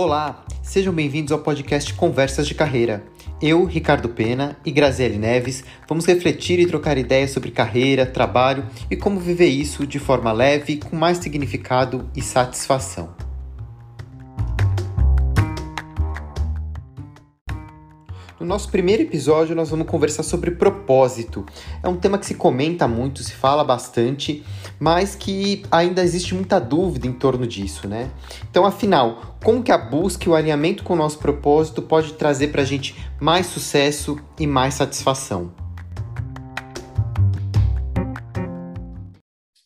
Olá, sejam bem-vindos ao podcast Conversas de Carreira. Eu, Ricardo Pena e Graziele Neves vamos refletir e trocar ideias sobre carreira, trabalho e como viver isso de forma leve, com mais significado e satisfação. Nosso primeiro episódio, nós vamos conversar sobre propósito. É um tema que se comenta muito, se fala bastante, mas que ainda existe muita dúvida em torno disso, né? Então, afinal, como que a busca e o alinhamento com o nosso propósito pode trazer para a gente mais sucesso e mais satisfação?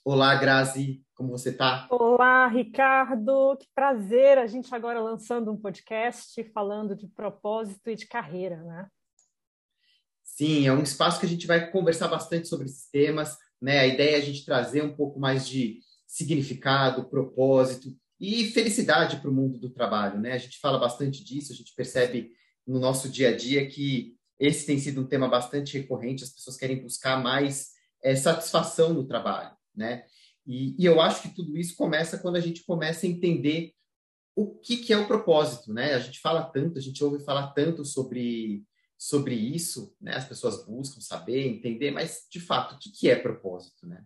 Olá, Grazi, como você está? Olá, Ricardo, que prazer a gente agora lançando um podcast falando de propósito e de carreira, né? Sim, é um espaço que a gente vai conversar bastante sobre esses temas, né? A ideia é a gente trazer um pouco mais de significado, propósito e felicidade para o mundo do trabalho, né? A gente fala bastante disso, a gente percebe no nosso dia a dia que esse tem sido um tema bastante recorrente, as pessoas querem buscar mais é, satisfação no trabalho, né? E, e, eu acho que tudo isso começa quando a gente começa a entender o que, que é o propósito, né? A gente fala tanto, a gente ouve falar tanto sobre, sobre isso, né? As pessoas buscam saber, entender, mas, de fato, o que, que é propósito, né?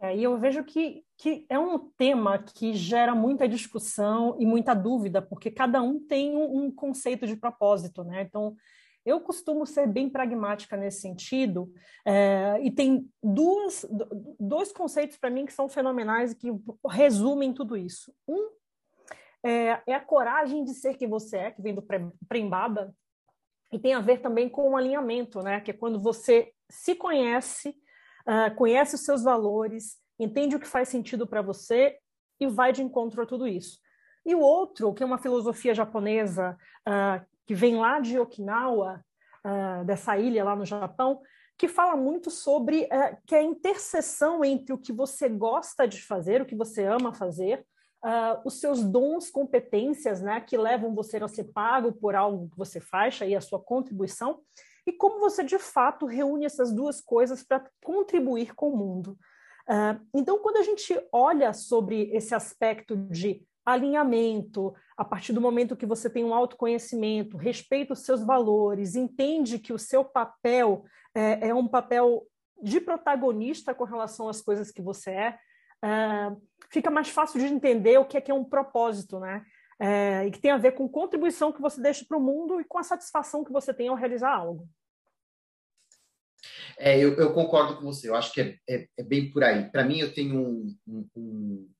É, e eu vejo que, que é um tema que gera muita discussão e muita dúvida, porque cada um tem um, um conceito de propósito, né? Então, eu costumo ser bem pragmática nesse sentido, é, e tem duas, dois conceitos para mim que são fenomenais e que resumem tudo isso. Um é, é, a coragem de ser quem você é, que vem do Prembaba, e tem a ver também com o alinhamento, né? que é quando você se conhece, uh, conhece os seus valores, entende o que faz sentido para você e vai de encontro a tudo isso. E o outro, que é uma filosofia japonesa uh, que vem lá de Okinawa, uh, dessa ilha lá no Japão, que fala muito sobre uh, que a interseção entre o que você gosta de fazer, o que você ama fazer, uh, os seus dons, competências, né, que levam você a ser pago por algo que você faz, aí a sua contribuição, e como você de fato reúne essas duas coisas para contribuir com o mundo. Uh, então, quando a gente olha sobre esse aspecto de alinhamento, a partir do momento que você tem um autoconhecimento, respeita os seus valores, entende que o seu papel é, é um papel de protagonista com relação às coisas que você é, é fica mais fácil de entender o que é que é um propósito, né? É, e que tem a ver com contribuição que você deixa para o mundo e com a satisfação que você tem ao realizar algo. É, eu, eu, concordo com você. Eu acho que é, é, é bem por aí. Para mim, eu tenho um, um, um,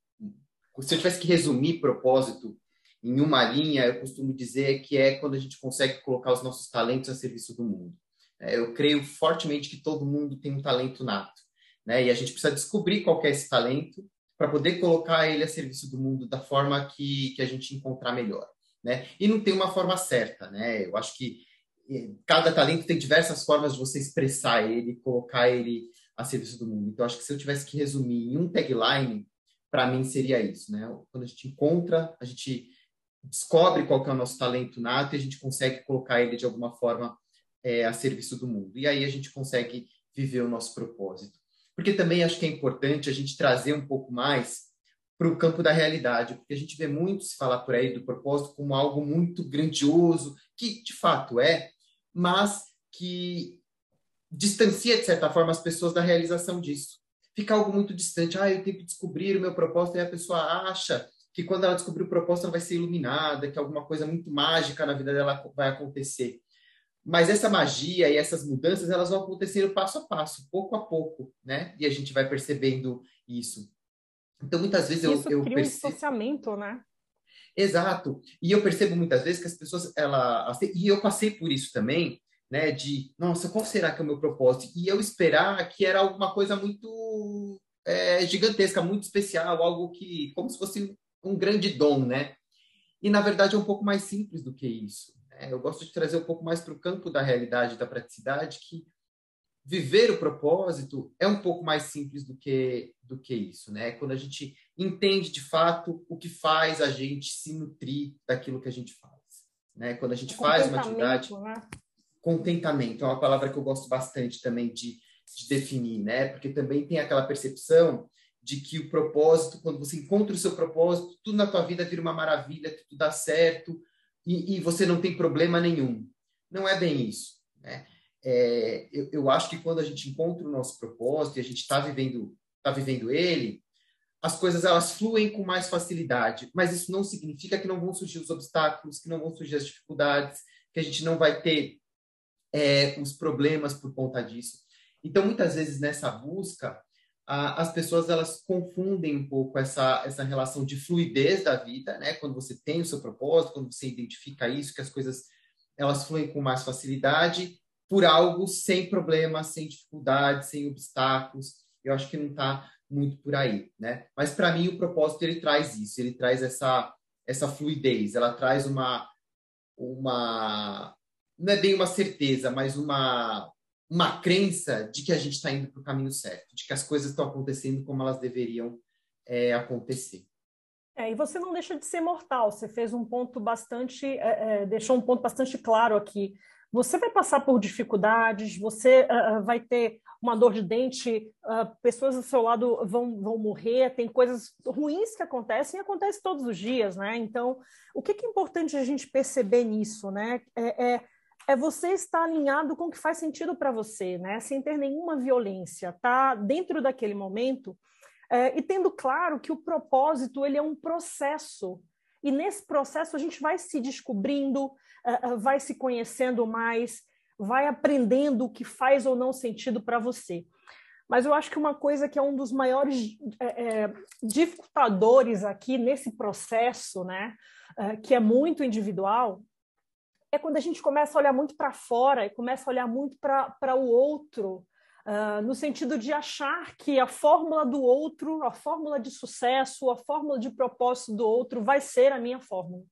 se eu tivesse que resumir propósito em uma linha, eu costumo dizer que é quando a gente consegue colocar os nossos talentos a serviço do mundo. É, eu creio fortemente que todo mundo tem um talento nato, né? E a gente precisa descobrir qual é esse talento para poder colocar ele a serviço do mundo da forma que, que a gente encontrar melhor, né? E não tem uma forma certa, né? Eu acho que eh, cada talento tem diversas formas de você expressar ele, colocar ele a serviço do mundo. Então, acho que se eu tivesse que resumir em um tagline, para mim seria isso, né? Quando a gente encontra, a gente descobre qual que é o nosso talento nato e a gente consegue colocar ele de alguma forma é, a serviço do mundo. E aí a gente consegue viver o nosso propósito. Porque também acho que é importante a gente trazer um pouco mais para o campo da realidade, porque a gente vê muito se falar por aí do propósito como algo muito grandioso, que de fato é, mas que distancia, de certa forma, as pessoas da realização disso fica algo muito distante. Ah, eu tenho que descobrir o meu propósito, e a pessoa acha que quando ela descobrir o propósito, ela vai ser iluminada, que alguma coisa muito mágica na vida dela vai acontecer. Mas essa magia e essas mudanças, elas vão acontecendo passo a passo, pouco a pouco, né? E a gente vai percebendo isso. Então, muitas vezes isso eu, eu cria percebo... um dissociamento, né? Exato. E eu percebo muitas vezes que as pessoas, ela, e eu passei por isso também, né? De, nossa, qual será que é o meu propósito? E eu esperar que era alguma coisa muito é, gigantesca, muito especial, algo que, como se fosse um grande dom, né? E na verdade é um pouco mais simples do que isso. Né? Eu gosto de trazer um pouco mais para o campo da realidade, da praticidade, que viver o propósito é um pouco mais simples do que do que isso, né? Quando a gente entende de fato o que faz a gente se nutrir daquilo que a gente faz, né? Quando a gente faz uma atividade, né? Contentamento é uma palavra que eu gosto bastante também de, de definir, né? Porque também tem aquela percepção de que o propósito, quando você encontra o seu propósito, tudo na tua vida vira uma maravilha, tudo dá certo e, e você não tem problema nenhum. Não é bem isso. Né? É, eu, eu, acho que quando a gente encontra o nosso propósito e a gente está vivendo, tá vivendo ele, as coisas elas fluem com mais facilidade. Mas isso não significa que não vão surgir os obstáculos, que não vão surgir as dificuldades, que a gente não vai ter é, os problemas por conta disso. Então, muitas vezes nessa busca, a, as pessoas elas confundem um pouco essa, essa relação de fluidez da vida, né? Quando você tem o seu propósito, quando você identifica isso, que as coisas elas fluem com mais facilidade por algo sem problema, sem dificuldade, sem obstáculos. Eu acho que não está muito por aí, né? Mas para mim o propósito ele traz isso, ele traz essa essa fluidez, ela traz uma uma não é bem uma certeza, mas uma uma crença de que a gente está indo para o caminho certo, de que as coisas estão acontecendo como elas deveriam é, acontecer. É, e você não deixa de ser mortal. Você fez um ponto bastante, é, é, deixou um ponto bastante claro aqui. Você vai passar por dificuldades, você uh, vai ter uma dor de dente, uh, pessoas do seu lado vão, vão morrer, tem coisas ruins que acontecem e acontece todos os dias, né? Então, o que, que é importante a gente perceber nisso, né? É, é, é você estar alinhado com o que faz sentido para você, né? Sem ter nenhuma violência, tá dentro daquele momento é, e tendo claro que o propósito ele é um processo e nesse processo a gente vai se descobrindo, uh, uh, vai se conhecendo mais, vai aprendendo o que faz ou não sentido para você. Mas eu acho que uma coisa que é um dos maiores é, é, dificultadores aqui nesse processo, né, uh, que é muito individual, é quando a gente começa a olhar muito para fora e começa a olhar muito para o outro Uh, no sentido de achar que a fórmula do outro, a fórmula de sucesso, a fórmula de propósito do outro vai ser a minha fórmula.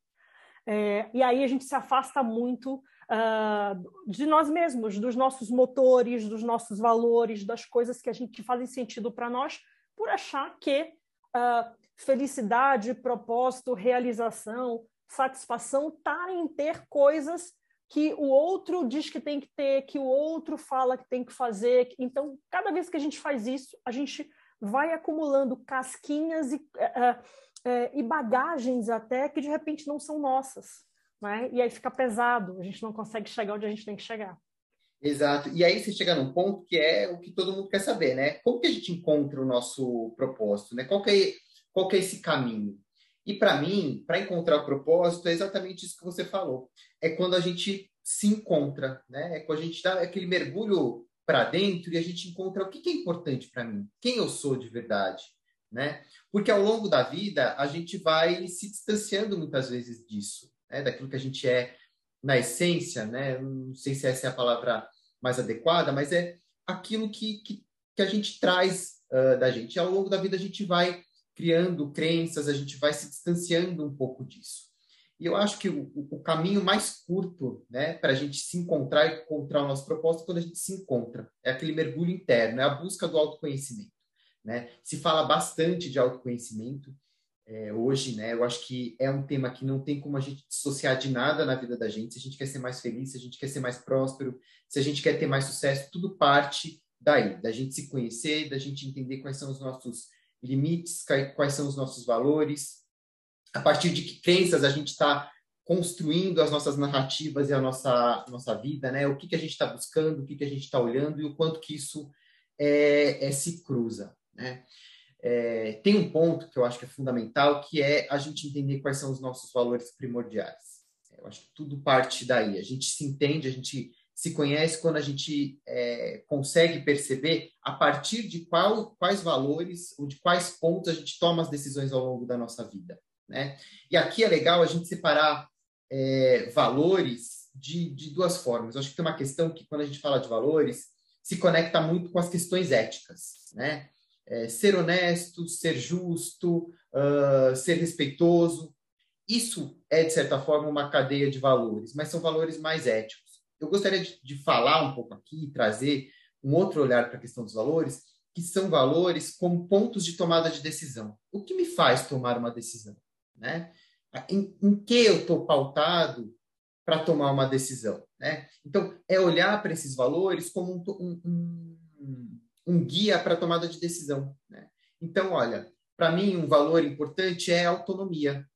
É, e aí a gente se afasta muito uh, de nós mesmos, dos nossos motores, dos nossos valores, das coisas que a gente que fazem sentido para nós, por achar que uh, felicidade, propósito, realização, satisfação está em ter coisas que o outro diz que tem que ter, que o outro fala que tem que fazer. Então, cada vez que a gente faz isso, a gente vai acumulando casquinhas e, uh, uh, e bagagens até que de repente não são nossas. Né? E aí fica pesado, a gente não consegue chegar onde a gente tem que chegar. Exato. E aí você chega num ponto que é o que todo mundo quer saber, né? Como que a gente encontra o nosso propósito, né? Qual que é, qual que é esse caminho? E para mim, para encontrar o propósito, é exatamente isso que você falou. É quando a gente se encontra, né? É quando a gente dá aquele mergulho para dentro e a gente encontra o que, é importante para mim, quem eu sou de verdade, né? Porque ao longo da vida a gente vai se distanciando muitas vezes disso, né? Daquilo que a gente é na essência, né? Não sei se essa é a palavra mais adequada, mas é aquilo que, que, que a gente traz uh, da gente. E ao longo da vida a gente vai criando crenças, a gente vai se distanciando um pouco disso. E eu acho que o, o caminho mais curto né, para a gente se encontrar e encontrar o nosso propósito é quando a gente se encontra. É aquele mergulho interno, é a busca do autoconhecimento. Né? Se fala bastante de autoconhecimento é, hoje, né? Eu acho que é um tema que não tem como a gente dissociar de nada na vida da gente. Se a gente quer ser mais feliz, se a gente quer ser mais próspero, se a gente quer ter mais sucesso, tudo parte daí, da gente se conhecer, da gente entender quais são os nossos limites, quais são os nossos valores, a partir de que crenças a gente está construindo as nossas narrativas e a nossa, nossa vida, né? O que, que a gente está buscando, o que, que a gente está olhando e o quanto que isso é, é se cruza, né? É, tem um ponto que eu acho que é fundamental, que é a gente entender quais são os nossos valores primordiais. Eu acho que tudo parte daí. A gente se entende, a gente se conhece quando a gente é, consegue perceber a partir de qual, quais valores ou de quais pontos a gente toma as decisões ao longo da nossa vida. Né? E aqui é legal a gente separar é, valores de, de duas formas. Eu acho que tem uma questão que, quando a gente fala de valores, se conecta muito com as questões éticas. Né? É, ser honesto, ser justo, uh, ser respeitoso. Isso é, de certa forma, uma cadeia de valores, mas são valores mais éticos eu gostaria de, de falar um pouco aqui, trazer um outro olhar para a questão dos valores, que são valores como pontos de tomada de decisão. O que me faz tomar uma decisão? Né? Em, em que eu estou pautado para tomar uma decisão? Né? Então, é olhar para esses valores como um, um, um, um guia para tomada de decisão. Né? Então, olha, para mim, um valor importante é autonomia.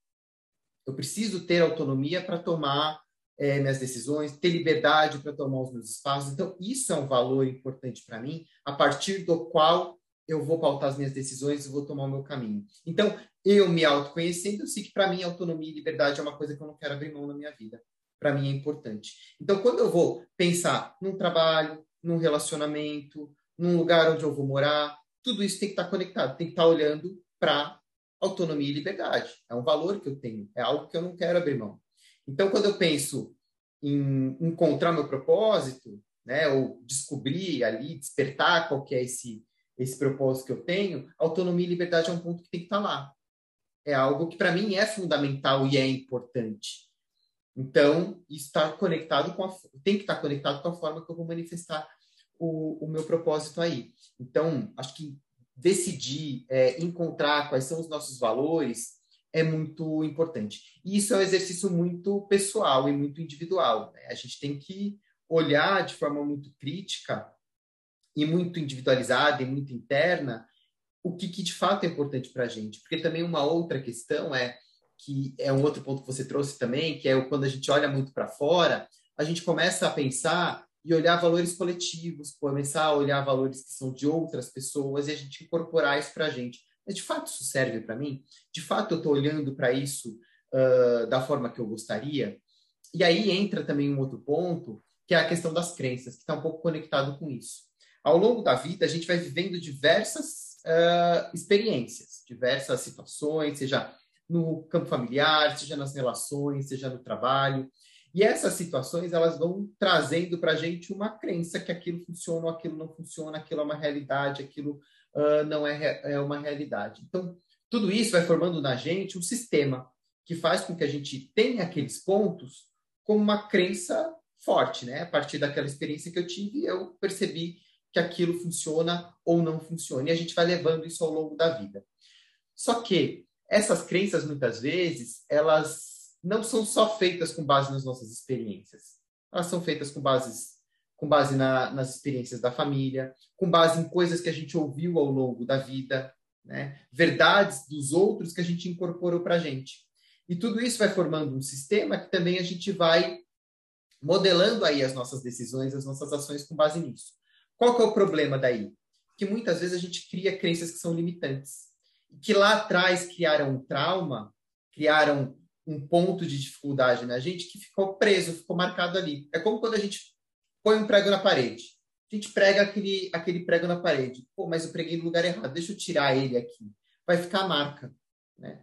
Eu preciso ter autonomia para tomar é, minhas decisões, ter liberdade para tomar os meus espaços. Então, isso é um valor importante para mim, a partir do qual eu vou pautar as minhas decisões e vou tomar o meu caminho. Então, eu me autoconhecendo, eu sei que para mim autonomia e liberdade é uma coisa que eu não quero abrir mão na minha vida. Para mim é importante. Então, quando eu vou pensar num trabalho, num relacionamento, num lugar onde eu vou morar, tudo isso tem que estar conectado, tem que estar olhando para autonomia e liberdade. É um valor que eu tenho, é algo que eu não quero abrir mão. Então, quando eu penso em encontrar meu propósito, né, ou descobrir ali, despertar qual que é esse esse propósito que eu tenho, autonomia e liberdade é um ponto que tem que estar lá. É algo que para mim é fundamental e é importante. Então, está conectado com a, tem que estar conectado com a forma que eu vou manifestar o, o meu propósito aí. Então, acho que decidir, é, encontrar quais são os nossos valores é muito importante. E isso é um exercício muito pessoal e muito individual. Né? A gente tem que olhar de forma muito crítica e muito individualizada e muito interna o que, que de fato é importante para a gente. Porque também uma outra questão é que é um outro ponto que você trouxe também, que é quando a gente olha muito para fora, a gente começa a pensar e olhar valores coletivos, começar a olhar valores que são de outras pessoas e a gente incorporar isso para a gente. Mas de fato isso serve para mim? De fato eu estou olhando para isso uh, da forma que eu gostaria? E aí entra também um outro ponto, que é a questão das crenças, que está um pouco conectado com isso. Ao longo da vida, a gente vai vivendo diversas uh, experiências, diversas situações, seja no campo familiar, seja nas relações, seja no trabalho. E essas situações elas vão trazendo para a gente uma crença que aquilo funciona aquilo não funciona, aquilo é uma realidade, aquilo uh, não é, é uma realidade. Então, tudo isso vai formando na gente um sistema que faz com que a gente tenha aqueles pontos como uma crença forte, né? A partir daquela experiência que eu tive, eu percebi que aquilo funciona ou não funciona. E a gente vai levando isso ao longo da vida. Só que essas crenças, muitas vezes, elas não são só feitas com base nas nossas experiências. Elas são feitas com bases com base na, nas experiências da família, com base em coisas que a gente ouviu ao longo da vida, né? verdades dos outros que a gente incorporou para a gente. E tudo isso vai formando um sistema que também a gente vai modelando aí as nossas decisões, as nossas ações com base nisso. Qual que é o problema daí? Que muitas vezes a gente cria crenças que são limitantes, que lá atrás criaram um trauma, criaram um ponto de dificuldade na gente que ficou preso, ficou marcado ali. É como quando a gente põe um prego na parede. A gente prega aquele, aquele prego na parede. Pô, mas eu preguei no lugar errado. Deixa eu tirar ele aqui. Vai ficar a marca, né?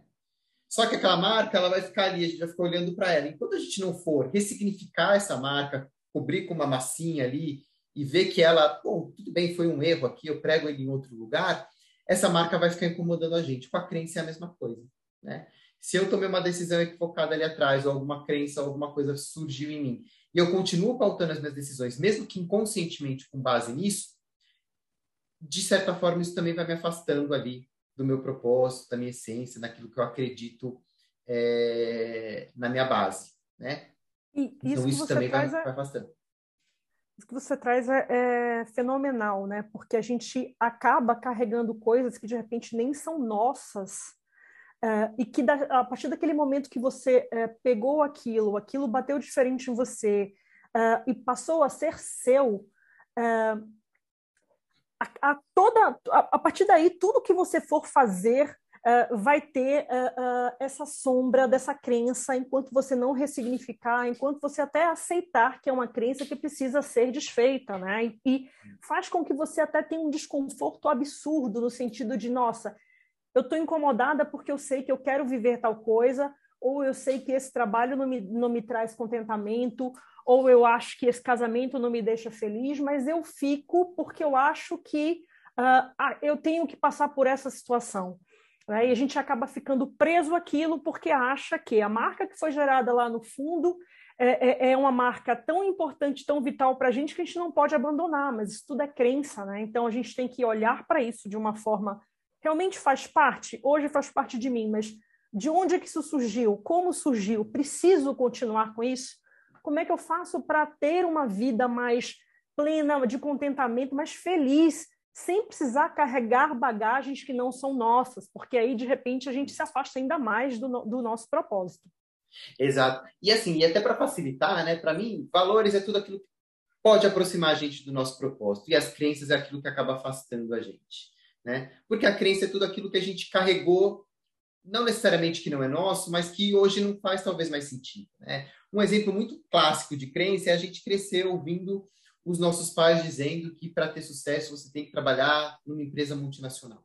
Só que aquela marca, ela vai ficar ali, a gente vai ficar olhando para ela. Enquanto a gente não for ressignificar essa marca, cobrir com uma massinha ali e ver que ela, bom, tudo bem, foi um erro aqui, eu prego ele em outro lugar, essa marca vai ficar incomodando a gente. Com a crença é a mesma coisa, né? Se eu tomei uma decisão equivocada ali atrás, ou alguma crença, alguma coisa surgiu em mim, e eu continuo pautando as minhas decisões, mesmo que inconscientemente com base nisso, de certa forma isso também vai me afastando ali do meu propósito, da minha essência, daquilo que eu acredito é, na minha base, né? E então isso também vai, é... vai afastando. Isso que você traz é, é, fenomenal, né? Porque a gente acaba carregando coisas que de repente nem são nossas Uh, e que da, a partir daquele momento que você uh, pegou aquilo, aquilo bateu diferente em você uh, e passou a ser seu, a, a, toda, a, a, partir daí, tudo que você for fazer vai ter essa sombra dessa crença enquanto você não ressignificar, enquanto você até aceitar que é uma crença que precisa ser desfeita, né? E, e faz com que você até tenha um desconforto absurdo no sentido de, nossa, eu estou incomodada porque eu sei que eu quero viver tal coisa, ou eu sei que esse trabalho não me, não me traz contentamento, ou eu acho que esse casamento não me deixa feliz, mas eu fico porque eu acho que uh, eu tenho que passar por essa situação. Né? E a gente acaba ficando preso àquilo porque acha que a marca que foi gerada lá no fundo é, é, é uma marca tão importante, tão vital para a gente que a gente não pode abandonar, mas isso tudo é crença, né? Então a gente tem que olhar para isso de uma forma realmente faz parte, hoje faz parte de mim, mas de onde é que isso surgiu? Como surgiu? Preciso continuar com isso? Como é que eu faço para ter uma vida mais plena, de contentamento, mais feliz, sem precisar carregar bagagens que não são nossas, porque aí, de repente, a gente se afasta ainda mais do, do nosso propósito. Exato. E assim, e até para facilitar, né? Para mim, valores é tudo aquilo que pode aproximar a gente do nosso propósito. E as crenças é aquilo que acaba afastando a gente, né? Porque a crença é tudo aquilo que a gente carregou, não necessariamente que não é nosso, mas que hoje não faz talvez mais sentido, né? Um exemplo muito clássico de crença é a gente crescer ouvindo os nossos pais dizendo que para ter sucesso você tem que trabalhar numa empresa multinacional.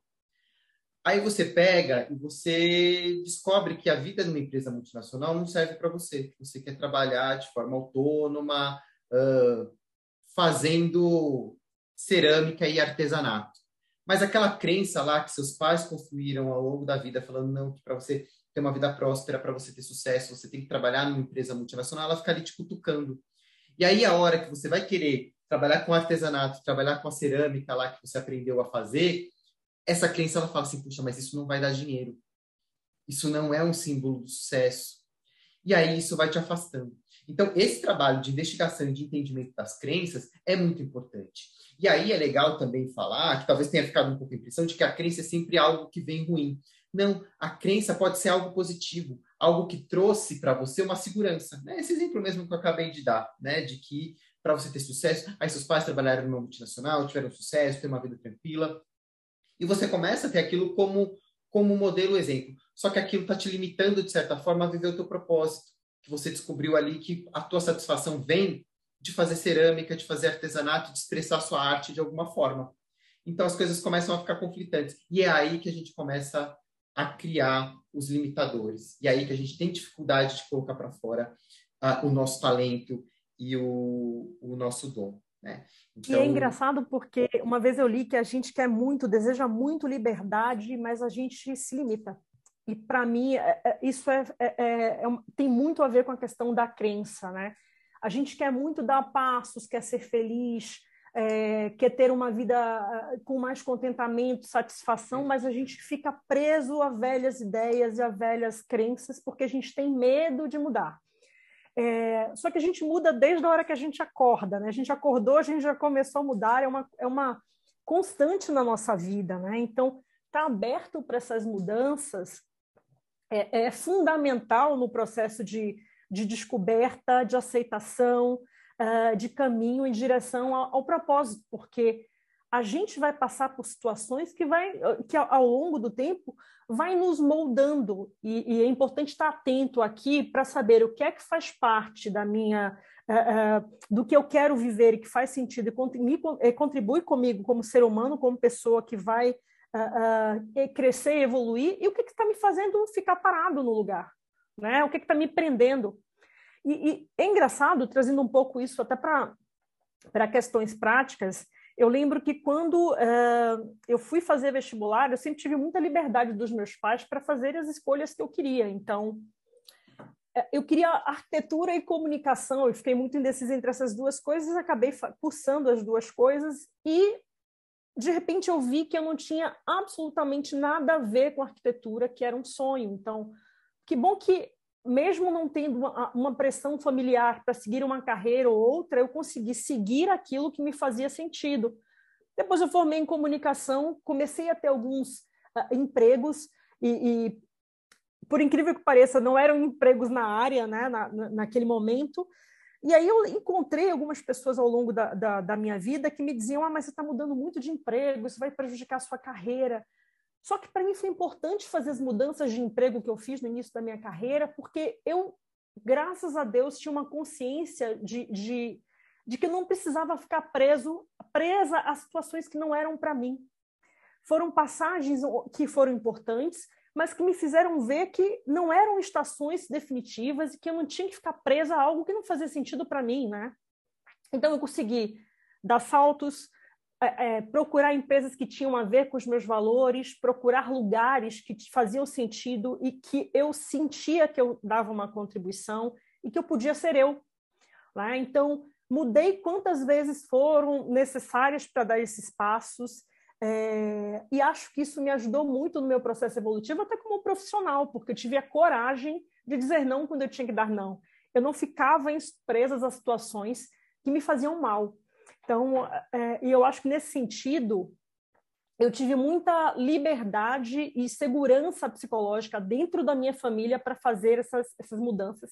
Aí você pega e você descobre que a vida numa empresa multinacional não serve para você. Você quer trabalhar de forma autônoma, uh, fazendo cerâmica e artesanato. Mas aquela crença lá que seus pais construíram ao longo da vida, falando não, que para você ter uma vida próspera, para você ter sucesso, você tem que trabalhar numa empresa multinacional, ela fica ali te cutucando. E aí a hora que você vai querer trabalhar com artesanato, trabalhar com a cerâmica lá que você aprendeu a fazer, essa crença ela fala assim, puxa, mas isso não vai dar dinheiro. Isso não é um símbolo do sucesso. E aí isso vai te afastando. Então, esse trabalho de investigação e de entendimento das crenças é muito importante. E aí é legal também falar, que talvez tenha ficado um pouco a impressão de que a crença é sempre algo que vem ruim. Não, a crença pode ser algo positivo, algo que trouxe para você uma segurança. Né? Esse exemplo mesmo que eu acabei de dar, né? de que para você ter sucesso, aí seus pais trabalharam numa multinacional, tiveram sucesso, ter uma vida tranquila, e você começa a ter aquilo como, como modelo exemplo. Só que aquilo está te limitando, de certa forma, a viver o teu propósito. Que você descobriu ali que a tua satisfação vem de fazer cerâmica, de fazer artesanato, de expressar sua arte de alguma forma. Então as coisas começam a ficar conflitantes. E é aí que a gente começa a criar os limitadores. E é aí que a gente tem dificuldade de colocar para fora uh, o nosso talento e o, o nosso dom. Né? Então... E é então engraçado porque uma vez eu li que a gente quer muito, deseja muito liberdade, mas a gente se limita. E para mim é, é, isso é, é, é, tem muito a ver com a questão da crença, né? A gente quer muito dar passos, quer ser feliz, é, quer ter uma vida com mais contentamento, satisfação, mas a gente fica preso a velhas ideias e a velhas crenças porque a gente tem medo de mudar. É, só que a gente muda desde a hora que a gente acorda, né? A gente acordou, a gente já começou a mudar, é uma, é uma constante na nossa vida, né? Então, estar tá aberto para essas mudanças é, é, fundamental no processo de, de descoberta, de aceitação, uh, de caminho em direção ao, ao propósito, porque a gente vai passar por situações que vai que ao, longo do tempo vai nos moldando. E, e é importante estar atento aqui para saber o que é que faz parte da minha uh, uh, do que eu quero viver e que faz sentido e contribui comigo como ser humano como pessoa que vai uh, crescer e evoluir e o que está me fazendo ficar parado no lugar né o que está me prendendo e, e é engraçado trazendo um pouco isso até para para questões práticas eu lembro que quando uh, eu fui fazer vestibular, eu sempre tive muita liberdade dos meus pais para fazer as escolhas que eu queria. Então, eh, eu queria arquitetura e comunicação, eu fiquei muito indecisa entre essas duas coisas, acabei cursando as duas coisas e, de repente, eu vi que eu não tinha absolutamente nada a ver com arquitetura, que era um sonho. Então, que bom que mesmo não tendo uma, uma pressão familiar para seguir uma carreira ou outra, eu consegui seguir aquilo que me fazia sentido. Depois eu formei em comunicação, comecei a ter alguns uh, empregos e, e, por incrível que pareça, não eram empregos na área, né, na, naquele momento. E aí eu encontrei algumas pessoas ao longo da, da, da minha vida que me diziam, ah, mas você está mudando muito de emprego, isso vai prejudicar a sua carreira. Só que para mim foi importante fazer as mudanças de emprego que eu fiz no início da minha carreira, porque eu, graças a Deus, tinha uma consciência de, de, de que eu não precisava ficar preso, presa a situações que não eram para mim. Foram passagens que foram importantes, mas que me fizeram ver que não eram estações definitivas e que eu não tinha que ficar presa a algo que não fazia sentido para mim, né? Então eu consegui dar saltos, é, é, procurar empresas que tinham a ver com os meus valores, procurar lugares que faziam sentido e que eu sentia que eu dava uma contribuição e que eu podia ser eu. Né? Então, mudei quantas vezes foram necessárias para dar esses passos. É, e acho que isso me ajudou muito no meu processo evolutivo, até como profissional, porque eu tive a coragem de dizer não quando eu tinha que dar não. Eu não ficava presas a situações que me faziam mal. Então, é, e eu acho que nesse sentido, eu tive muita liberdade e segurança psicológica dentro da minha família para fazer essas, essas mudanças,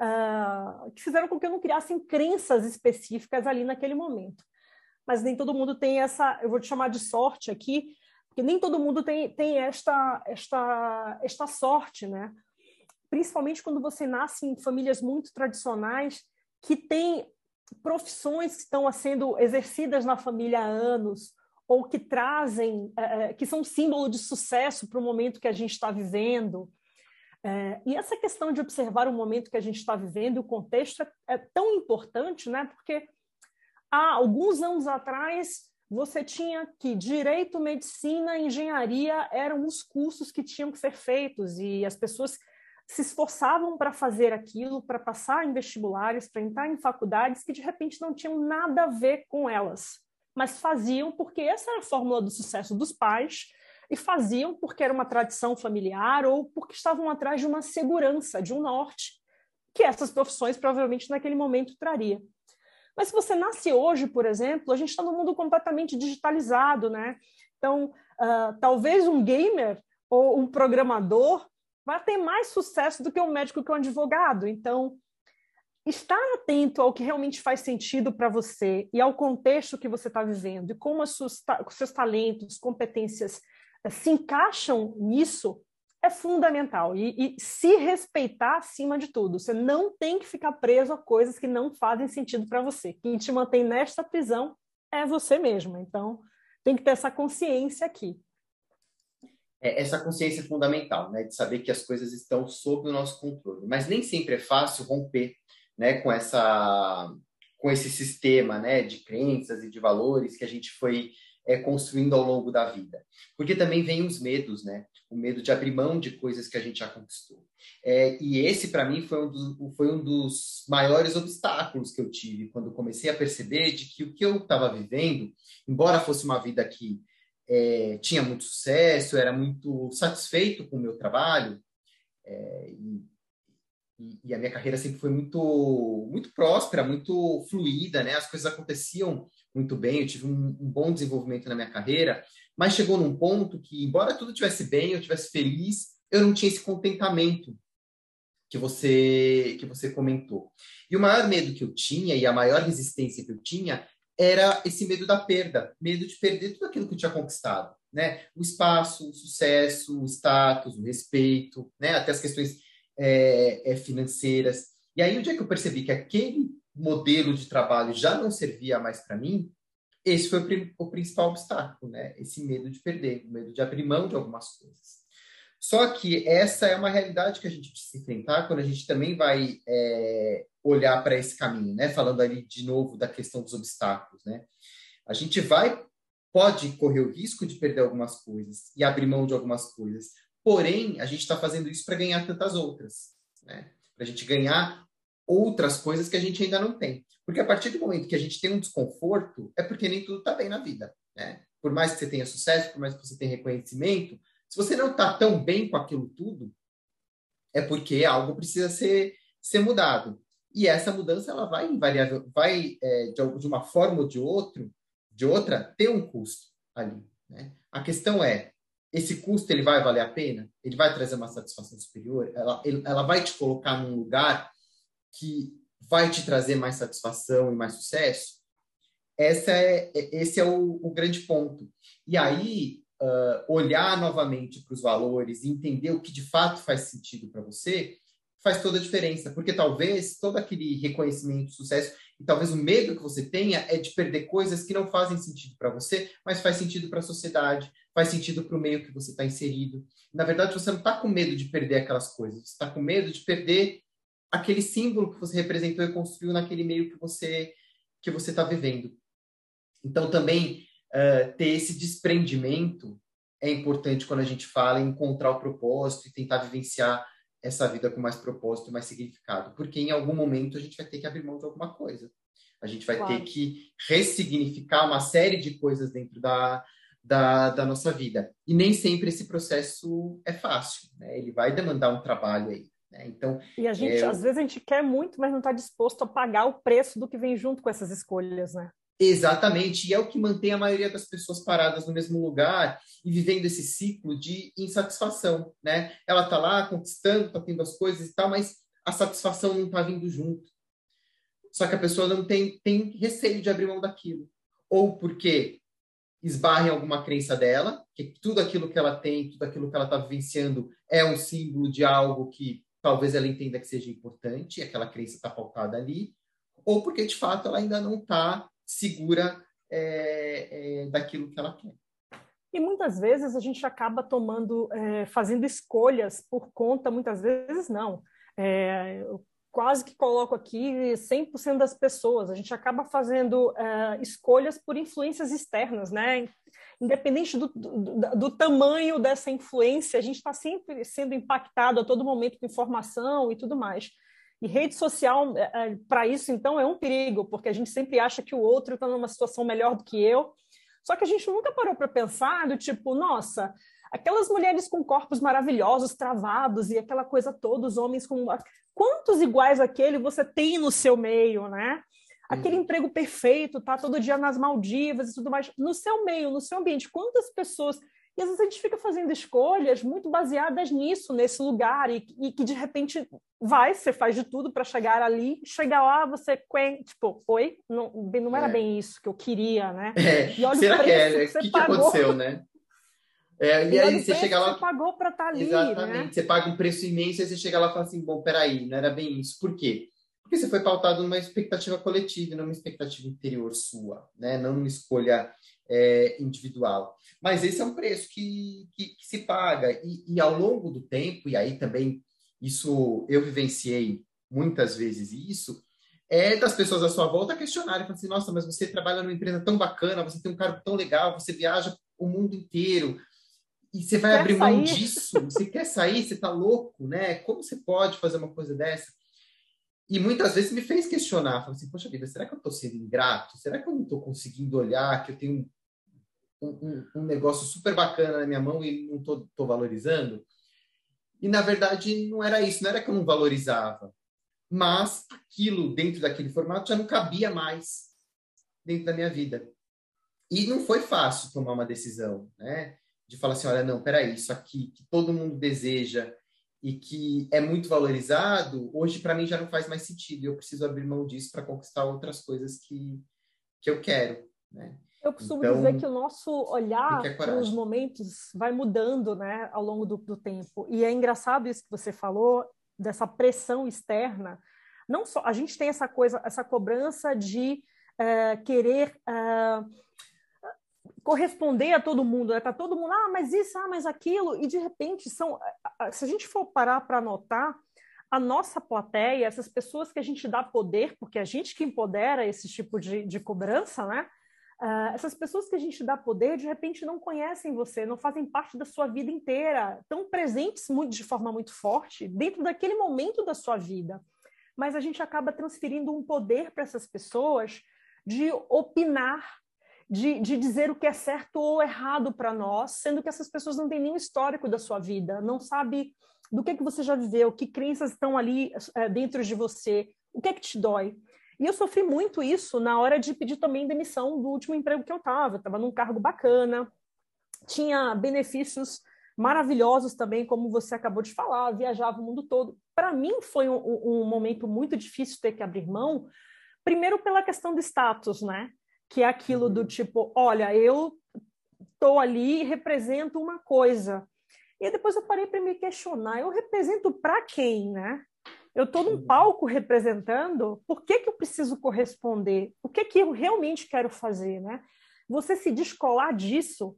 uh, que fizeram com que eu não criasse crenças específicas ali naquele momento. Mas nem todo mundo tem essa, eu vou te chamar de sorte aqui, porque nem todo mundo tem, tem esta, esta, esta sorte, né? Principalmente quando você nasce em famílias muito tradicionais, que têm profissões que estão sendo exercidas na família há anos, ou que trazem, é, que são símbolo de sucesso para o momento que a gente está vivendo. É, e essa questão de observar o momento que a gente está vivendo, o contexto, é, é, tão importante, né? Porque há alguns anos atrás você tinha que direito, medicina, engenharia eram os cursos que tinham que ser feitos e as pessoas se esforçavam para fazer aquilo, para passar em vestibulares, para entrar em faculdades que de repente não tinham nada a ver com elas mas faziam porque essa era a fórmula do sucesso dos pais e faziam porque era uma tradição familiar ou porque estavam atrás de uma segurança, de um norte, que essas profissões provavelmente naquele momento traria. Mas se você nasce hoje, por exemplo, a gente está num mundo completamente digitalizado, né? Então, uh, talvez um gamer ou um programador vá ter mais sucesso do que um médico que um advogado. Então, estar atento ao que realmente faz sentido para você e ao contexto que você está vivendo e como os seus talentos, competências eh, se encaixam nisso é fundamental. E, e, se respeitar acima de tudo. Você não tem que ficar preso a coisas que não fazem sentido para você. Quem te mantém nesta prisão é você mesmo. Então, tem que ter essa consciência aqui. É, essa consciência é fundamental, né? De saber que as coisas estão sob o nosso controle. Mas nem sempre é fácil romper né, com essa com esse sistema, né, de crenças e de valores que a gente foi é, construindo ao longo da vida. Porque também vem os medos, né? O medo de abrir mão de coisas que a gente já conquistou. É, e esse, para mim, foi um, dos, foi um dos maiores obstáculos que eu tive quando comecei a perceber de que o que eu estava vivendo, embora fosse uma vida que é, tinha muito sucesso, era muito satisfeito com o meu trabalho, é, e e, e, a minha carreira sempre foi muito muito próspera, muito fluida, né? As coisas aconteciam muito bem, eu tive um, um bom desenvolvimento na minha carreira, mas chegou num ponto que, embora tudo tivesse bem, eu tivesse feliz, eu não tinha esse contentamento que você que você comentou. E o maior medo que eu tinha e a maior resistência que eu tinha era esse medo da perda, medo de perder tudo aquilo que eu tinha conquistado, né? O espaço, o sucesso, o status, o respeito, né? Até as questões é, é, financeiras. E aí, o dia que eu percebi que aquele modelo de trabalho já não servia mais para mim, esse foi o, o, principal obstáculo, né? Esse medo de perder, o medo de abrir mão de algumas coisas. Só que essa é uma realidade que a gente precisa enfrentar quando a gente também vai é, olhar para esse caminho, né? Falando ali de novo da questão dos obstáculos, né? A gente vai, pode correr o risco de perder algumas coisas e abrir mão de algumas coisas, Porém, a gente está fazendo isso para ganhar tantas outras, né? Para a gente ganhar outras coisas que a gente ainda não tem. Porque a partir do momento que a gente tem um desconforto, é porque nem tudo está bem na vida, né? Por mais que você tenha sucesso, por mais que você tenha reconhecimento, se você não está tão bem com aquilo tudo, é porque algo precisa ser, ser mudado. E essa mudança ela vai invariável, vai é, de, de uma forma ou de outro, de outra, ter um custo ali. Né? A questão é esse custo ele vai valer a pena? Ele vai trazer uma satisfação superior? Ela, ela vai te colocar num lugar que vai te trazer mais satisfação e mais sucesso? Essa é, é esse é o, o grande ponto. E aí, uh, olhar novamente para os valores entender o que de fato faz sentido para você faz toda a diferença, porque talvez todo aquele reconhecimento, sucesso e talvez o medo que você tenha é de perder coisas que não fazem sentido para você, mas faz sentido para a sociedade, faz sentido para o meio que você está inserido. Na verdade, você não está com medo de perder aquelas coisas, você está com medo de perder aquele símbolo que você representou e construiu naquele meio que você que você está vivendo. Então, também uh, ter esse desprendimento é importante quando a gente fala em encontrar o propósito e tentar vivenciar essa vida com mais propósito, mais significado, porque em algum momento a gente vai ter que abrir mão de alguma coisa. A gente vai claro. ter que ressignificar uma série de coisas dentro da, da, da nossa vida. E nem sempre esse processo é fácil, né? Ele vai demandar um trabalho aí. Né? Então, e a gente, é... às vezes, a gente quer muito, mas não está disposto a pagar o preço do que vem junto com essas escolhas, né? Exatamente, e é o que mantém a maioria das pessoas paradas no mesmo lugar e vivendo esse ciclo de insatisfação, né? Ela tá lá conquistando, tá tendo as coisas e tal, mas a satisfação não tá vindo junto. Só que a pessoa não tem, tem receio de abrir mão daquilo. Ou porque esbarra em alguma crença dela, que tudo aquilo que ela tem, tudo aquilo que ela está vivenciando é um símbolo de algo que talvez ela entenda que seja importante, aquela crença está pautada ali, ou porque de fato ela ainda não está segura é, é, daquilo que ela quer. E muitas vezes a gente acaba tomando, é, fazendo escolhas por conta, muitas vezes não. É, eu quase que coloco aqui 100% das pessoas. A gente acaba fazendo é, escolhas por influências externas, né? Independente do, do, do tamanho dessa influência, a gente está sempre sendo impactado a todo momento com informação e tudo mais. E rede social, é, é, para isso, então, é um perigo, porque a gente sempre acha que o outro está numa situação melhor do que eu. Só que a gente nunca parou para pensar do tipo, nossa, aquelas mulheres com corpos maravilhosos, travados e aquela coisa toda, os homens com. Quantos iguais aquele você tem no seu meio, né? Aquele uhum. emprego perfeito, tá todo dia nas Maldivas e tudo mais. No seu meio, no seu ambiente, quantas pessoas e às vezes a gente fica fazendo escolhas muito baseadas nisso, nesse lugar, e, e que de repente vai, você faz de tudo para chegar ali, chegar lá, você, tipo, oi, não, não era é. bem isso que eu queria, né? É. E olha Será o que é? O que, que, aconteceu, né? É, e, e aí você chega lá. Você pagou para estar tá ali. Exatamente. Né? Você paga um preço imenso e você chega lá e fala assim: bom, peraí, não era bem isso. Por quê? Porque você foi pautado numa expectativa coletiva, numa expectativa interior sua, né? Não numa escolha é, individual. Mas esse é um preço que, que, que se paga. E, e, ao longo do tempo, e aí também isso eu vivenciei muitas vezes isso, é das pessoas à sua volta questionarem, falando assim, nossa, mas você trabalha numa empresa tão bacana, você tem um cargo tão legal, você viaja o mundo inteiro, e você vai quer abrir mão sair? disso? Você quer sair? Você está louco, né? Como você pode fazer uma coisa dessa? E muitas vezes me fez questionar, falei assim, poxa vida, será que eu estou sendo ingrato? Será que eu não estou conseguindo olhar que eu tenho um, um, negócio super bacana na minha mão e não estou valorizando? E, na verdade, não era isso, não era que eu não valorizava, mas aquilo dentro daquele formato já não cabia mais dentro da minha vida. E não foi fácil tomar uma decisão, né? De falar assim, olha, não, peraí, isso aqui que todo mundo deseja, e que é muito valorizado, hoje para mim já não faz mais sentido. Eu preciso abrir mão disso para conquistar outras coisas que, que eu quero. Né? Eu costumo então, dizer que o nosso olhar para os momentos vai mudando né, ao longo do, do, tempo. E é engraçado isso que você falou, dessa pressão externa. Não só a gente tem essa coisa, essa cobrança de é, querer. É, corresponder a todo mundo, né? Tá todo mundo, ah, mas isso, ah, mas aquilo, e de repente são, se a gente for parar para anotar, a nossa plateia, essas pessoas que a gente dá poder, porque a gente que empodera esse tipo de, de cobrança, né? Uh, essas pessoas que a gente dá poder, de repente não conhecem você, não fazem parte da sua vida inteira, estão presentes muito, de forma muito forte dentro daquele momento da sua vida. Mas a gente acaba transferindo um poder para essas pessoas de opinar de, de dizer o que é certo ou errado para nós, sendo que essas pessoas não têm nenhum histórico da sua vida, não sabe do que, que você já viveu, que crenças estão ali é, dentro de você, o que é que te dói. E eu sofri muito isso na hora de pedir também demissão do último emprego que eu estava. Estava num cargo bacana, tinha benefícios maravilhosos também, como você acabou de falar, viajava o mundo todo. Para mim foi um, um, momento muito difícil ter que abrir mão, primeiro pela questão do status, né? que é aquilo do uhum. tipo, olha, eu estou ali e represento uma coisa. E depois eu parei para me questionar, eu represento para quem, né? Eu estou num palco representando, por que, que eu preciso corresponder? O que, que eu realmente quero fazer, né? Você se descolar disso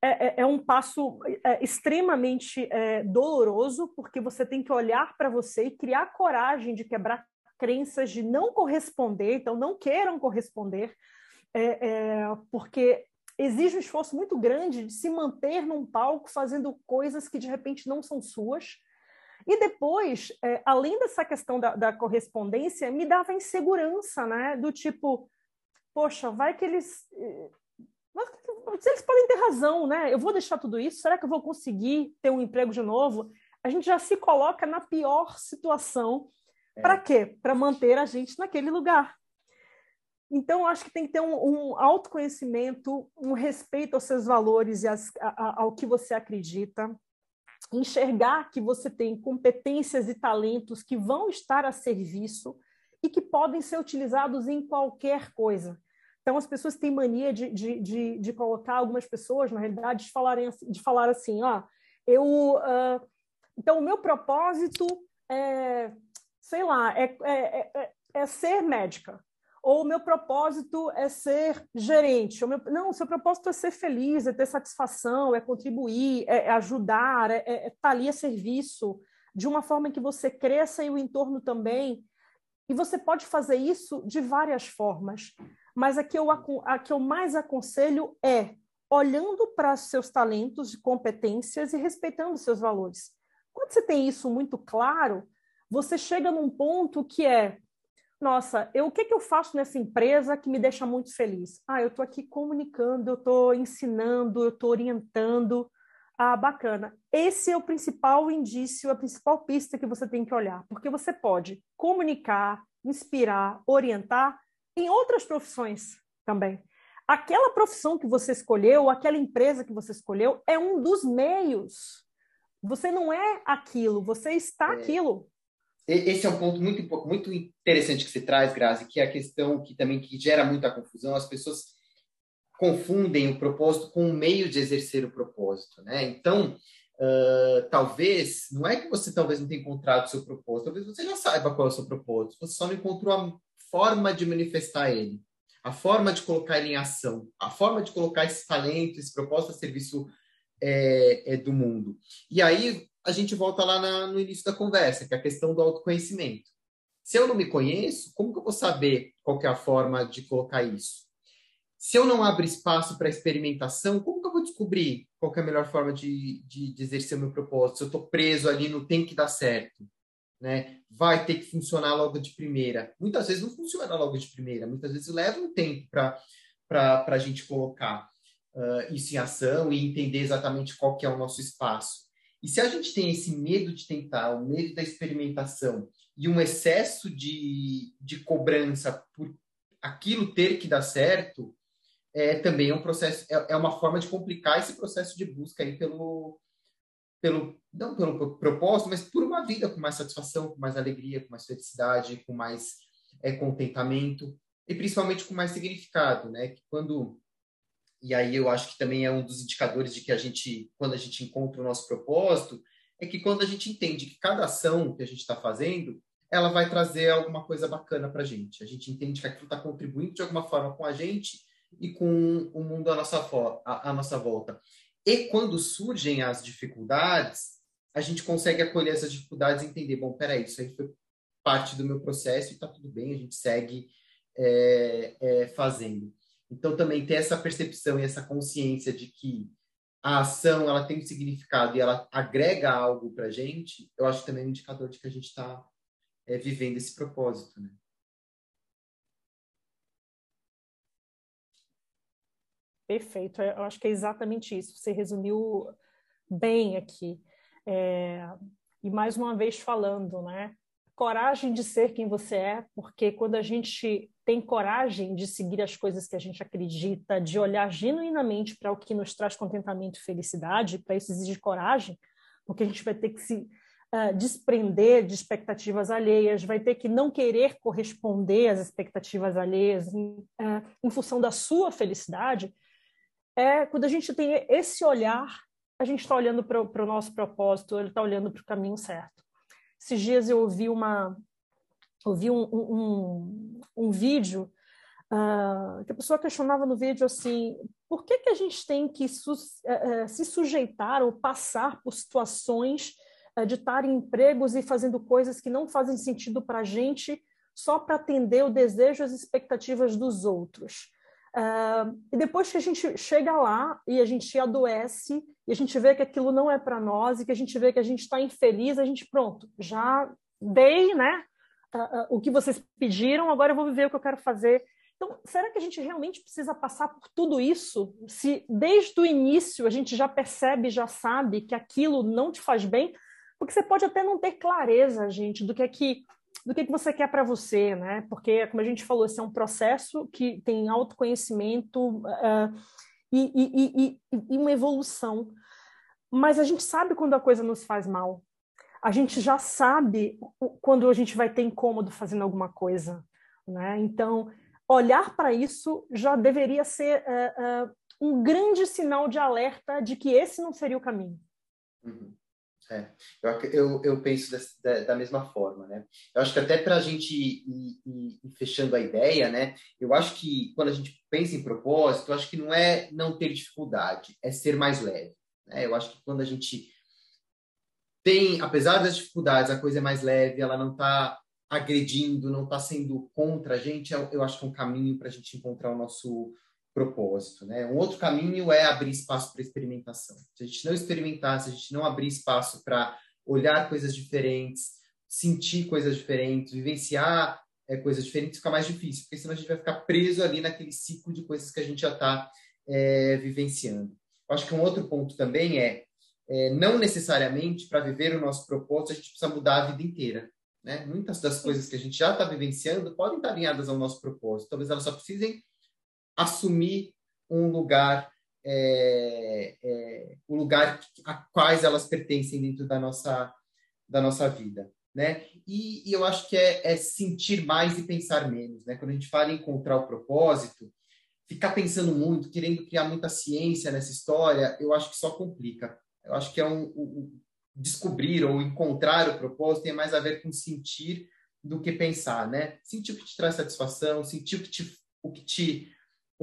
é, é, é um passo é, extremamente é, doloroso, porque você tem que olhar para você e criar coragem de quebrar crenças de não corresponder, então não queiram corresponder, é, é, porque exige um esforço muito grande de se manter num palco fazendo coisas que de repente não são suas. E depois, é, além dessa questão da, da, correspondência, me dava insegurança, né? Do tipo, poxa, vai que eles. Mas eles podem ter razão, né? Eu vou deixar tudo isso? Será que eu vou conseguir ter um emprego de novo? A gente já se coloca na pior situação. É. Para quê? Para manter a gente naquele lugar. Então, acho que tem que ter um, um autoconhecimento, um respeito aos seus valores e as, a, ao que você acredita, enxergar que você tem competências e talentos que vão estar a serviço e que podem ser utilizados em qualquer coisa. Então, as pessoas têm mania de, de, de, de colocar algumas pessoas, na realidade, de, falarem, assim, de falar assim: ó, eu. Uh, então, o meu propósito é, sei lá, é, é, é, é ser médica ou o meu propósito é ser gerente. Meu... Não, o seu propósito é ser feliz, é ter satisfação, é contribuir, é, é ajudar, é, é, estar tá ali a serviço, de uma forma que você cresça e o entorno também. E você pode fazer isso de várias formas, mas a que eu, a que eu mais aconselho é olhando para seus talentos e competências e respeitando seus valores. Quando você tem isso muito claro, você chega num ponto que é nossa, eu, o que, que eu faço nessa empresa que me deixa muito feliz? Ah, eu estou aqui comunicando, eu estou ensinando, eu estou orientando. Ah, bacana. Esse é o principal indício, a principal pista que você tem que olhar, porque você pode comunicar, inspirar, orientar em outras profissões também. Aquela profissão que você escolheu, aquela empresa que você escolheu, é um dos meios. Você não é aquilo, você está é. aquilo esse é um ponto muito, muito interessante que você traz, Grazi, que é a questão que também que gera muita confusão. As pessoas confundem o propósito com o meio de exercer o propósito, né? Então, uh, talvez, não é que você talvez não tenha encontrado o seu propósito, talvez você já saiba qual é o seu propósito, você só não encontrou a forma de manifestar ele, a forma de colocar ele em ação, a forma de colocar esse talento, esse propósito a serviço é, é do mundo. E aí, a gente volta lá na, no início da conversa, que é a questão do autoconhecimento. Se eu não me conheço, como que eu vou saber qual é a forma de colocar isso? Se eu não abro espaço para experimentação, como que eu vou descobrir qual é a melhor forma de, de, de exercer o meu propósito? Se eu estou preso ali no tem que dar certo, né? vai ter que funcionar logo de primeira. Muitas vezes não funciona logo de primeira, muitas vezes leva um tempo para a gente colocar uh, isso em ação e entender exatamente qual que é o nosso espaço. E se a gente tem esse medo de tentar, o medo da experimentação e um excesso de, de cobrança por aquilo ter que dar certo, é, também é um processo, é, é uma forma de complicar esse processo de busca aí pelo, pelo não pelo propósito, mas por uma vida com mais satisfação, com mais alegria, com mais felicidade, com mais é, contentamento e principalmente com mais significado, né? Que quando e aí eu acho que também é um dos indicadores de que a gente, quando a gente encontra o nosso propósito, é que quando a gente entende que cada ação que a gente está fazendo, ela vai trazer alguma coisa bacana para a gente. A gente entende que aquilo está contribuindo de alguma forma com a gente e com o mundo à nossa, à, nossa volta. E quando surgem as dificuldades, a gente consegue acolher essas dificuldades e entender, bom, peraí, isso aí foi parte do meu processo e está tudo bem, a gente segue é, é, fazendo. Então, também ter essa percepção e essa consciência de que a ação ela tem um significado e ela agrega algo para a gente, eu acho também um indicador de que a gente está é, vivendo esse propósito. Né? Perfeito, eu acho que é exatamente isso. Você resumiu bem aqui. É, e mais uma vez falando, né? Coragem de ser quem você é, porque quando a gente tem coragem de seguir as coisas que a gente acredita, de olhar genuinamente para o que nos traz contentamento e felicidade, para isso exige coragem, porque a gente vai ter que se uh, desprender de expectativas alheias, vai ter que não querer corresponder às expectativas alheias em, uh, em função da sua felicidade. É quando a gente tem esse olhar, a gente está olhando para o nosso propósito, ele está olhando para o caminho certo. Esses dias eu ouvi uma, ouvi um, um, um vídeo uh, que a pessoa questionava no vídeo assim, por que, que a gente tem que su uh, se sujeitar ou passar por situações uh, de estar em empregos e fazendo coisas que não fazem sentido para a gente só para atender o desejo e as expectativas dos outros? Uh, e depois que a gente chega lá e a gente adoece e a gente vê que aquilo não é para nós e que a gente vê que a gente está infeliz, a gente pronto, já dei, né? uh, o que vocês pediram, agora eu vou viver o que eu quero fazer. Então, será que a gente realmente precisa passar por tudo isso? Se desde o início a gente já percebe, já sabe que aquilo não te faz bem, porque você pode até não ter clareza, gente, do que é que do que, que você quer para você, né? Porque, como a gente falou, esse é um processo que tem autoconhecimento uh, e, e, e, e uma evolução. Mas a gente sabe quando a coisa nos faz mal. A gente já sabe quando a gente vai ter incômodo fazendo alguma coisa, né? Então, olhar para isso já deveria ser uh, uh, um grande sinal de alerta de que esse não seria o caminho. Uhum. É, eu, eu, eu penso da, da, mesma forma, né? Eu acho que até para a gente ir, ir, ir, fechando a ideia, né? Eu acho que quando a gente pensa em propósito, eu acho que não é não ter dificuldade, é ser mais leve. Né? Eu acho que quando a gente tem, apesar das dificuldades, a coisa é mais leve, ela não está agredindo, não está sendo contra a gente, eu, eu acho que é um caminho para a gente encontrar o nosso propósito. Né? Um outro caminho é abrir espaço para experimentação. Se a gente não experimentar, se a gente não abrir espaço para olhar coisas diferentes, sentir coisas diferentes, vivenciar é, coisas diferentes, fica mais difícil, porque senão a gente vai ficar preso ali naquele ciclo de coisas que a gente já está é, vivenciando. Eu acho que um outro ponto também é, é não necessariamente para viver o nosso propósito a gente precisa mudar a vida inteira. Né? Muitas das coisas que a gente já está vivenciando podem estar alinhadas ao nosso propósito, talvez elas só precisem assumir um lugar, é, é, o lugar a quais elas pertencem dentro da nossa, da nossa vida. Né? E, e eu acho que é, é, sentir mais e pensar menos. Né? Quando a gente fala em encontrar o propósito, ficar pensando muito, querendo criar muita ciência nessa história, eu acho que só complica. Eu acho que é um, um descobrir ou encontrar o propósito tem mais a ver com sentir do que pensar, né? Sentir o que te traz satisfação, sentir o que te, o que te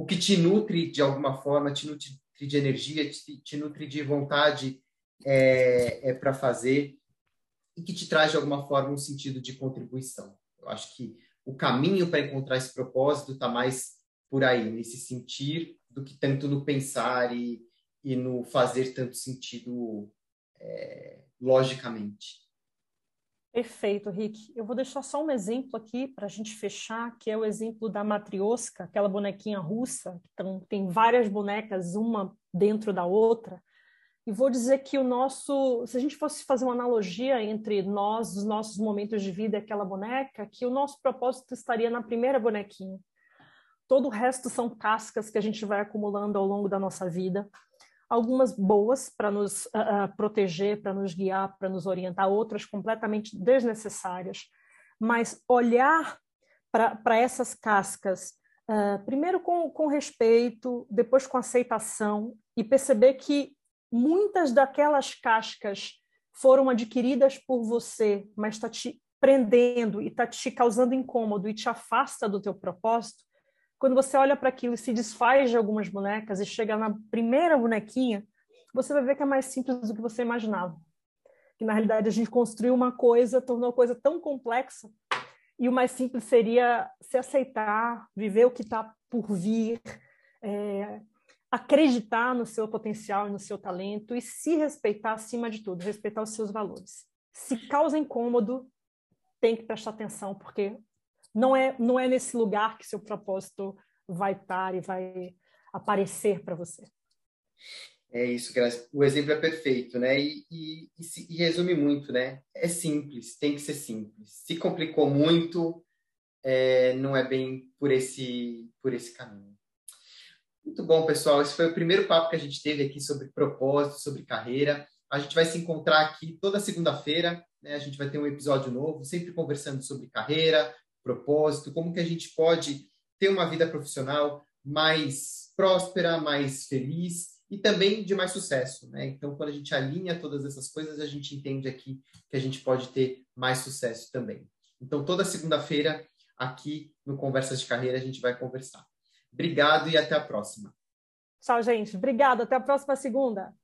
o que te nutre de alguma forma, te nutre de energia, te, te nutre de vontade é, é para fazer e que te traz de alguma forma um sentido de contribuição. Eu acho que o caminho para encontrar esse propósito está mais por aí, nesse sentir, do que tanto no pensar e, e no fazer tanto sentido é, logicamente. Perfeito, Rick. Eu vou deixar só um exemplo aqui para a gente fechar, que é o exemplo da matrioska, aquela bonequinha russa, então tem várias bonecas, uma dentro da outra. E vou dizer que o nosso, se a gente fosse fazer uma analogia entre nós, os nossos momentos de vida e aquela boneca, que o nosso propósito estaria na primeira bonequinha. Todo o resto são cascas que a gente vai acumulando ao longo da nossa vida algumas boas para nos uh, proteger, para nos guiar, para nos orientar, outras completamente desnecessárias. Mas olhar para essas cascas, uh, primeiro com, com respeito, depois com aceitação, e perceber que muitas daquelas cascas foram adquiridas por você, mas está te prendendo e está te causando incômodo e te afasta do teu propósito, quando você olha para aquilo e se desfaz de algumas bonecas e chega na primeira bonequinha, você vai ver que é mais simples do que você imaginava. Que na realidade a gente construiu uma coisa, tornou a coisa tão complexa, e o mais simples seria se aceitar, viver o que está por vir, é, acreditar no seu potencial e no seu talento e se respeitar acima de tudo, respeitar os seus valores. Se causa incômodo, tem que prestar atenção, porque não é, não é nesse lugar que seu propósito vai estar e vai aparecer para você. É isso, Graça. O exemplo é perfeito, né? E, e, e, resume muito, né? É simples, tem que ser simples. Se complicou muito, é, não é bem por esse, por esse caminho. Muito bom, pessoal. Esse foi o primeiro papo que a gente teve aqui sobre propósito, sobre carreira. A gente vai se encontrar aqui toda segunda-feira. Né? A gente vai ter um episódio novo, sempre conversando sobre carreira, propósito, como que a gente pode ter uma vida profissional mais próspera, mais feliz e também de mais sucesso, né? Então, quando a gente alinha todas essas coisas, a gente entende aqui que a gente pode ter mais sucesso também. Então, toda segunda-feira aqui no Conversas de Carreira a gente vai conversar. Obrigado e até a próxima. Tchau, gente. Obrigada. Até a próxima segunda.